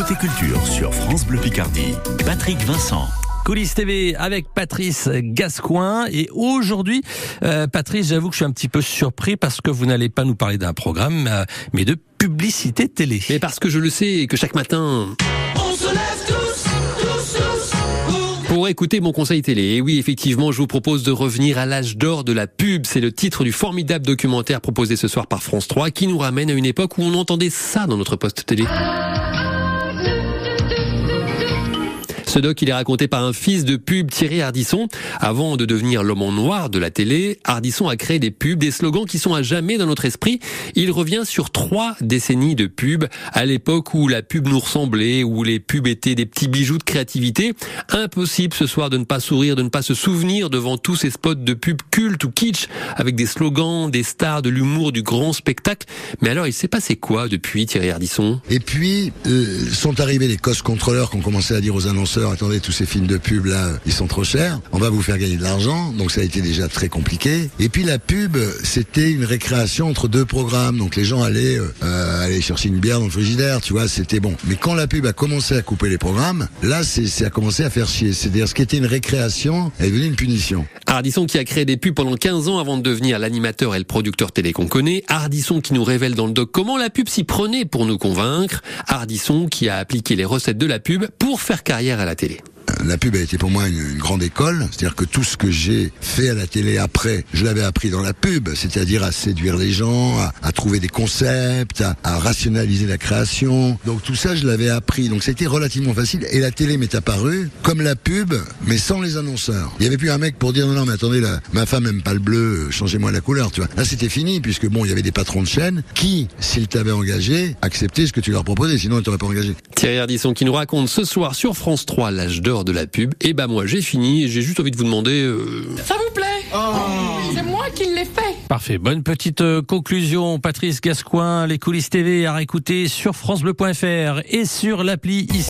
Côté culture sur France Bleu Picardie, Patrick Vincent. Coulisses TV avec Patrice Gascoin. Et aujourd'hui, euh, Patrice, j'avoue que je suis un petit peu surpris parce que vous n'allez pas nous parler d'un programme, euh, mais de publicité télé. Mais parce que je le sais et que chaque matin... On se lève tous, tous, tous, pour... Pour écouter mon conseil télé, et oui, effectivement, je vous propose de revenir à l'âge d'or de la pub. C'est le titre du formidable documentaire proposé ce soir par France 3 qui nous ramène à une époque où on entendait ça dans notre poste télé. Ce doc, il est raconté par un fils de pub, Thierry Ardisson. Avant de devenir l'homme en noir de la télé, Ardisson a créé des pubs, des slogans qui sont à jamais dans notre esprit. Il revient sur trois décennies de pubs, à l'époque où la pub nous ressemblait, où les pubs étaient des petits bijoux de créativité. Impossible ce soir de ne pas sourire, de ne pas se souvenir devant tous ces spots de pub culte ou kitsch, avec des slogans, des stars, de l'humour, du grand spectacle. Mais alors, il s'est passé quoi depuis Thierry Ardisson? Et puis euh, sont arrivés les cost contrôleurs qui ont commencé à dire aux annonceurs attendez tous ces films de pub là ils sont trop chers. On va vous faire gagner de l'argent donc ça a été déjà très compliqué. Et puis la pub c'était une récréation entre deux programmes. Donc les gens allaient euh, aller chercher une bière dans le frigidaire tu vois c'était bon mais quand la pub a commencé à couper les programmes là c'est a commencé à faire chier c'est-à-dire ce qui était une récréation est devenu une punition Ardisson qui a créé des pubs pendant 15 ans avant de devenir l'animateur et le producteur télé qu'on connaît. Ardisson qui nous révèle dans le doc comment la pub s'y prenait pour nous convaincre. Ardisson qui a appliqué les recettes de la pub pour faire carrière à la télé la pub a été pour moi une, grande école, c'est-à-dire que tout ce que j'ai fait à la télé après, je l'avais appris dans la pub, c'est-à-dire à séduire les gens, à, trouver des concepts, à, rationaliser la création. Donc tout ça, je l'avais appris. Donc c'était relativement facile. Et la télé m'est apparue comme la pub, mais sans les annonceurs. Il y avait plus un mec pour dire non, non, mais attendez, là, ma femme aime pas le bleu, changez-moi la couleur, tu vois. Là, c'était fini, puisque bon, il y avait des patrons de chaîne qui, s'ils t'avaient engagé, acceptaient ce que tu leur proposais, sinon ils t'auraient pas engagé. Thierry Ardisson qui nous raconte ce soir sur France 3 l'âge d'or de la pub. Et bah moi j'ai fini et j'ai juste envie de vous demander. Euh... Ça vous plaît C'est moi qui l'ai fait Parfait. Bonne petite euh, conclusion. Patrice Gascoin, les coulisses TV à réécouter sur FranceBleu.fr et sur l'appli ici.